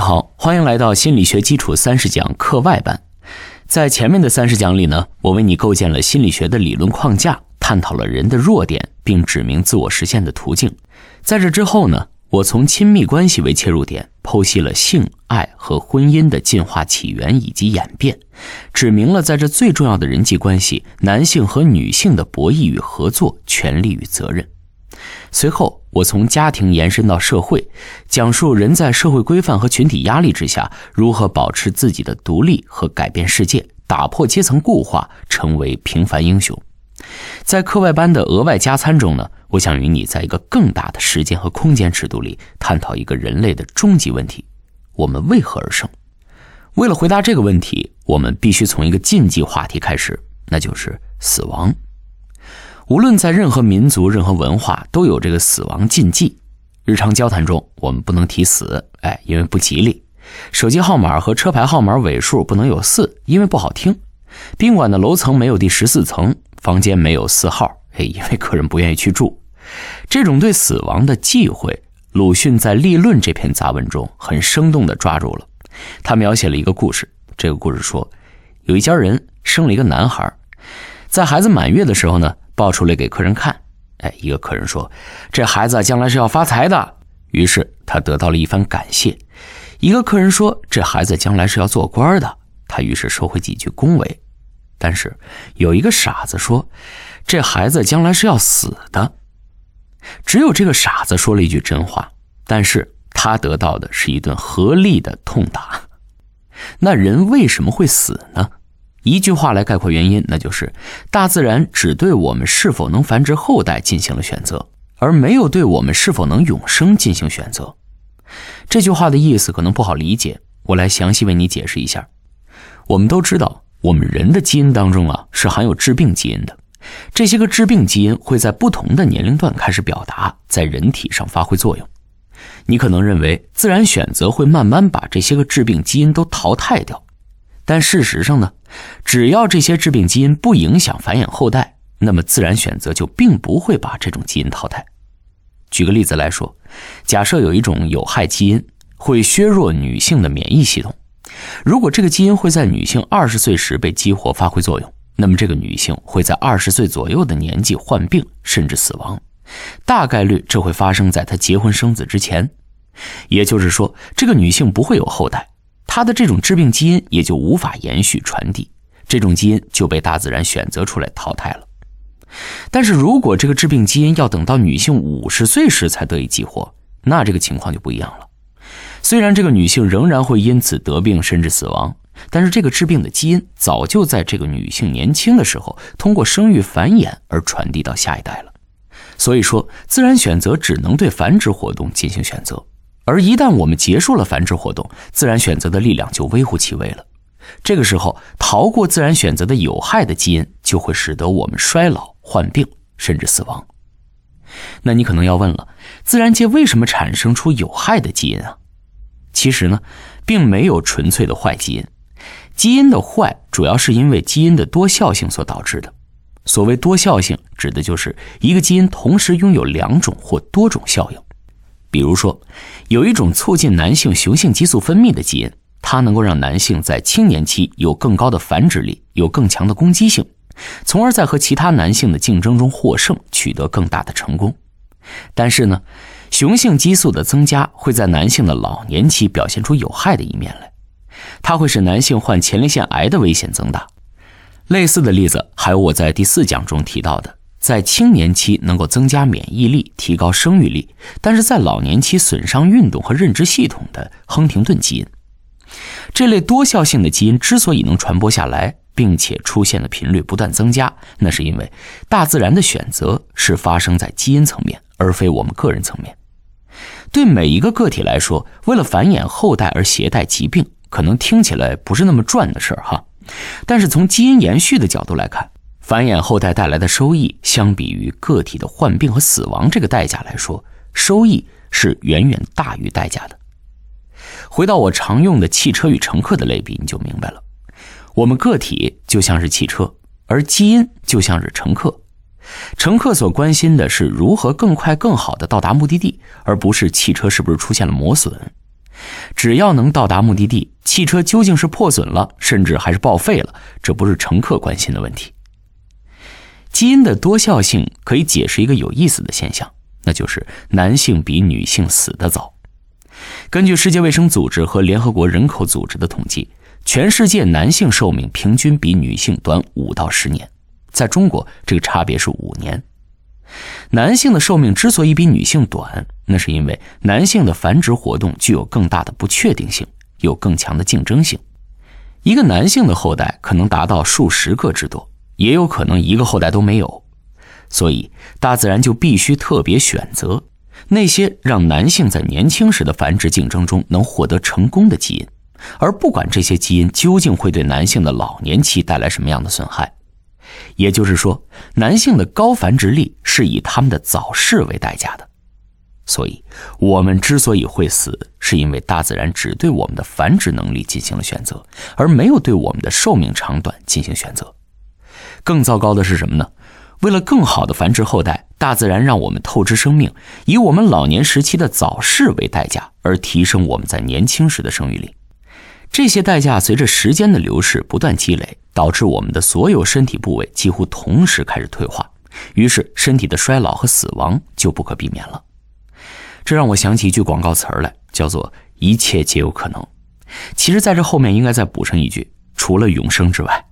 好，欢迎来到心理学基础三十讲课外班。在前面的三十讲里呢，我为你构建了心理学的理论框架，探讨了人的弱点，并指明自我实现的途径。在这之后呢，我从亲密关系为切入点，剖析了性爱和婚姻的进化起源以及演变，指明了在这最重要的人际关系，男性和女性的博弈与合作、权利与责任。随后，我从家庭延伸到社会，讲述人在社会规范和群体压力之下，如何保持自己的独立和改变世界，打破阶层固化，成为平凡英雄。在课外班的额外加餐中呢，我想与你在一个更大的时间和空间尺度里，探讨一个人类的终极问题：我们为何而生？为了回答这个问题，我们必须从一个禁忌话题开始，那就是死亡。无论在任何民族、任何文化，都有这个死亡禁忌。日常交谈中，我们不能提死，哎，因为不吉利；手机号码和车牌号码尾数不能有四，因为不好听；宾馆的楼层没有第十四层，房间没有四号，哎，因为客人不愿意去住。这种对死亡的忌讳，鲁迅在《立论》这篇杂文中很生动地抓住了。他描写了一个故事，这个故事说，有一家人生了一个男孩，在孩子满月的时候呢。抱出来给客人看，哎，一个客人说：“这孩子将来是要发财的。”于是他得到了一番感谢。一个客人说：“这孩子将来是要做官的。”他于是收回几句恭维。但是有一个傻子说：“这孩子将来是要死的。”只有这个傻子说了一句真话，但是他得到的是一顿合力的痛打。那人为什么会死呢？一句话来概括原因，那就是大自然只对我们是否能繁殖后代进行了选择，而没有对我们是否能永生进行选择。这句话的意思可能不好理解，我来详细为你解释一下。我们都知道，我们人的基因当中啊是含有致病基因的，这些个致病基因会在不同的年龄段开始表达，在人体上发挥作用。你可能认为自然选择会慢慢把这些个致病基因都淘汰掉。但事实上呢，只要这些致病基因不影响繁衍后代，那么自然选择就并不会把这种基因淘汰。举个例子来说，假设有一种有害基因会削弱女性的免疫系统，如果这个基因会在女性二十岁时被激活发挥作用，那么这个女性会在二十岁左右的年纪患病甚至死亡，大概率这会发生在她结婚生子之前，也就是说，这个女性不会有后代。他的这种致病基因也就无法延续传递，这种基因就被大自然选择出来淘汰了。但是如果这个致病基因要等到女性五十岁时才得以激活，那这个情况就不一样了。虽然这个女性仍然会因此得病甚至死亡，但是这个致病的基因早就在这个女性年轻的时候通过生育繁衍而传递到下一代了。所以说，自然选择只能对繁殖活动进行选择。而一旦我们结束了繁殖活动，自然选择的力量就微乎其微了。这个时候，逃过自然选择的有害的基因，就会使得我们衰老、患病，甚至死亡。那你可能要问了：自然界为什么产生出有害的基因啊？其实呢，并没有纯粹的坏基因。基因的坏，主要是因为基因的多效性所导致的。所谓多效性，指的就是一个基因同时拥有两种或多种效应。比如说，有一种促进男性雄性激素分泌的基因，它能够让男性在青年期有更高的繁殖力，有更强的攻击性，从而在和其他男性的竞争中获胜，取得更大的成功。但是呢，雄性激素的增加会在男性的老年期表现出有害的一面来，它会使男性患前列腺癌的危险增大。类似的例子还有我在第四讲中提到的。在青年期能够增加免疫力、提高生育力，但是在老年期损伤运动和认知系统的亨廷顿基因，这类多效性的基因之所以能传播下来，并且出现的频率不断增加，那是因为大自然的选择是发生在基因层面，而非我们个人层面。对每一个个体来说，为了繁衍后代而携带疾病，可能听起来不是那么赚的事儿哈，但是从基因延续的角度来看。繁衍后代带来的收益，相比于个体的患病和死亡这个代价来说，收益是远远大于代价的。回到我常用的汽车与乘客的类比，你就明白了。我们个体就像是汽车，而基因就像是乘客。乘客所关心的是如何更快、更好的到达目的地，而不是汽车是不是出现了磨损。只要能到达目的地，汽车究竟是破损了，甚至还是报废了，这不是乘客关心的问题。基因的多效性可以解释一个有意思的现象，那就是男性比女性死得早。根据世界卫生组织和联合国人口组织的统计，全世界男性寿命平均比女性短五到十年，在中国这个差别是五年。男性的寿命之所以比女性短，那是因为男性的繁殖活动具有更大的不确定性，有更强的竞争性。一个男性的后代可能达到数十个之多，也有可能一个后代都没有。所以，大自然就必须特别选择那些让男性在年轻时的繁殖竞争中能获得成功的基因，而不管这些基因究竟会对男性的老年期带来什么样的损害。也就是说，男性的高繁殖力是以他们的早逝为代价的。所以，我们之所以会死，是因为大自然只对我们的繁殖能力进行了选择，而没有对我们的寿命长短进行选择。更糟糕的是什么呢？为了更好的繁殖后代，大自然让我们透支生命，以我们老年时期的早逝为代价，而提升我们在年轻时的生育力。这些代价随着时间的流逝不断积累，导致我们的所有身体部位几乎同时开始退化，于是身体的衰老和死亡就不可避免了。这让我想起一句广告词儿来，叫做“一切皆有可能”。其实，在这后面应该再补上一句：“除了永生之外。”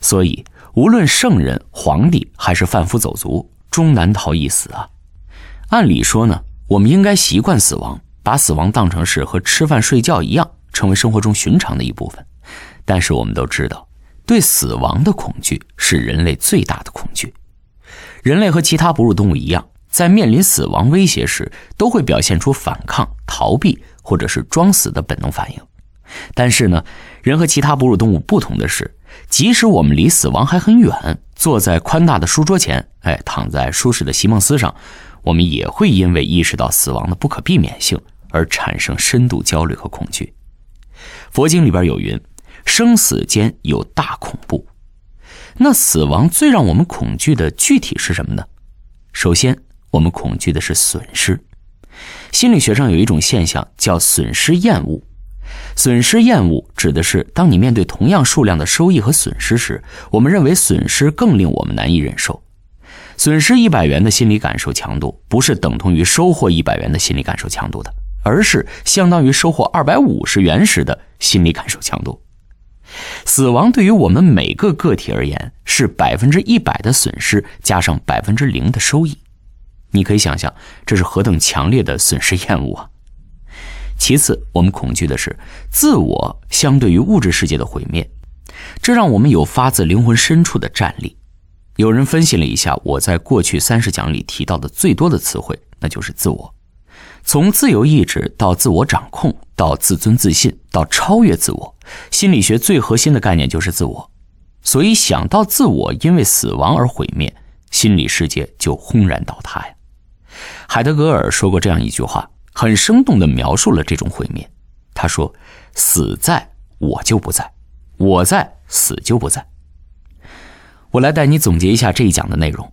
所以，无论圣人、皇帝还是贩夫走卒，终难逃一死啊！按理说呢，我们应该习惯死亡，把死亡当成是和吃饭睡觉一样，成为生活中寻常的一部分。但是，我们都知道，对死亡的恐惧是人类最大的恐惧。人类和其他哺乳动物一样。在面临死亡威胁时，都会表现出反抗、逃避或者是装死的本能反应。但是呢，人和其他哺乳动物不同的是，即使我们离死亡还很远，坐在宽大的书桌前，哎，躺在舒适的席梦思上，我们也会因为意识到死亡的不可避免性而产生深度焦虑和恐惧。佛经里边有云：“生死间有大恐怖。”那死亡最让我们恐惧的具体是什么呢？首先。我们恐惧的是损失。心理学上有一种现象叫损失厌恶。损失厌恶指的是，当你面对同样数量的收益和损失时，我们认为损失更令我们难以忍受。损失一百元的心理感受强度，不是等同于收获一百元的心理感受强度的，而是相当于收获二百五十元时的心理感受强度。死亡对于我们每个个体而言，是百分之一百的损失加上百分之零的收益。你可以想象，这是何等强烈的损失厌恶啊！其次，我们恐惧的是自我相对于物质世界的毁灭，这让我们有发自灵魂深处的战栗。有人分析了一下，我在过去三十讲里提到的最多的词汇，那就是自我。从自由意志到自我掌控，到自尊自信，到超越自我，心理学最核心的概念就是自我。所以，想到自我因为死亡而毁灭，心理世界就轰然倒塌呀。海德格尔说过这样一句话，很生动地描述了这种毁灭。他说：“死在我就不在，我在死就不在。”我来带你总结一下这一讲的内容。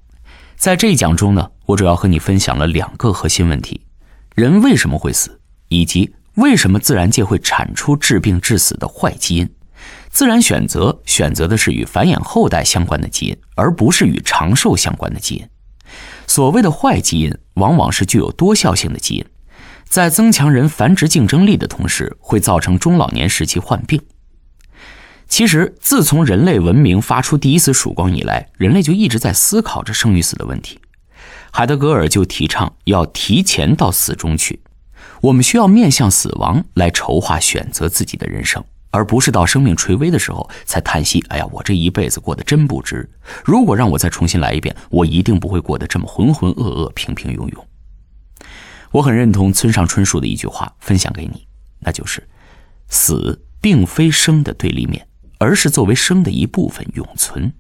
在这一讲中呢，我主要和你分享了两个核心问题：人为什么会死，以及为什么自然界会产出致病致死的坏基因。自然选择选择的是与繁衍后代相关的基因，而不是与长寿相关的基因。所谓的坏基因，往往是具有多效性的基因，在增强人繁殖竞争力的同时，会造成中老年时期患病。其实，自从人类文明发出第一次曙光以来，人类就一直在思考着生与死的问题。海德格尔就提倡要提前到死中去，我们需要面向死亡来筹划选择自己的人生。而不是到生命垂危的时候才叹息：“哎呀，我这一辈子过得真不值。如果让我再重新来一遍，我一定不会过得这么浑浑噩噩、平平庸庸。”我很认同村上春树的一句话，分享给你，那就是：“死并非生的对立面，而是作为生的一部分永存。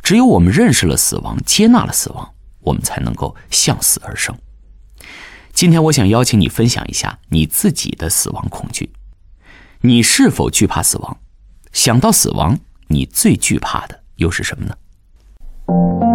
只有我们认识了死亡，接纳了死亡，我们才能够向死而生。”今天，我想邀请你分享一下你自己的死亡恐惧。你是否惧怕死亡？想到死亡，你最惧怕的又是什么呢？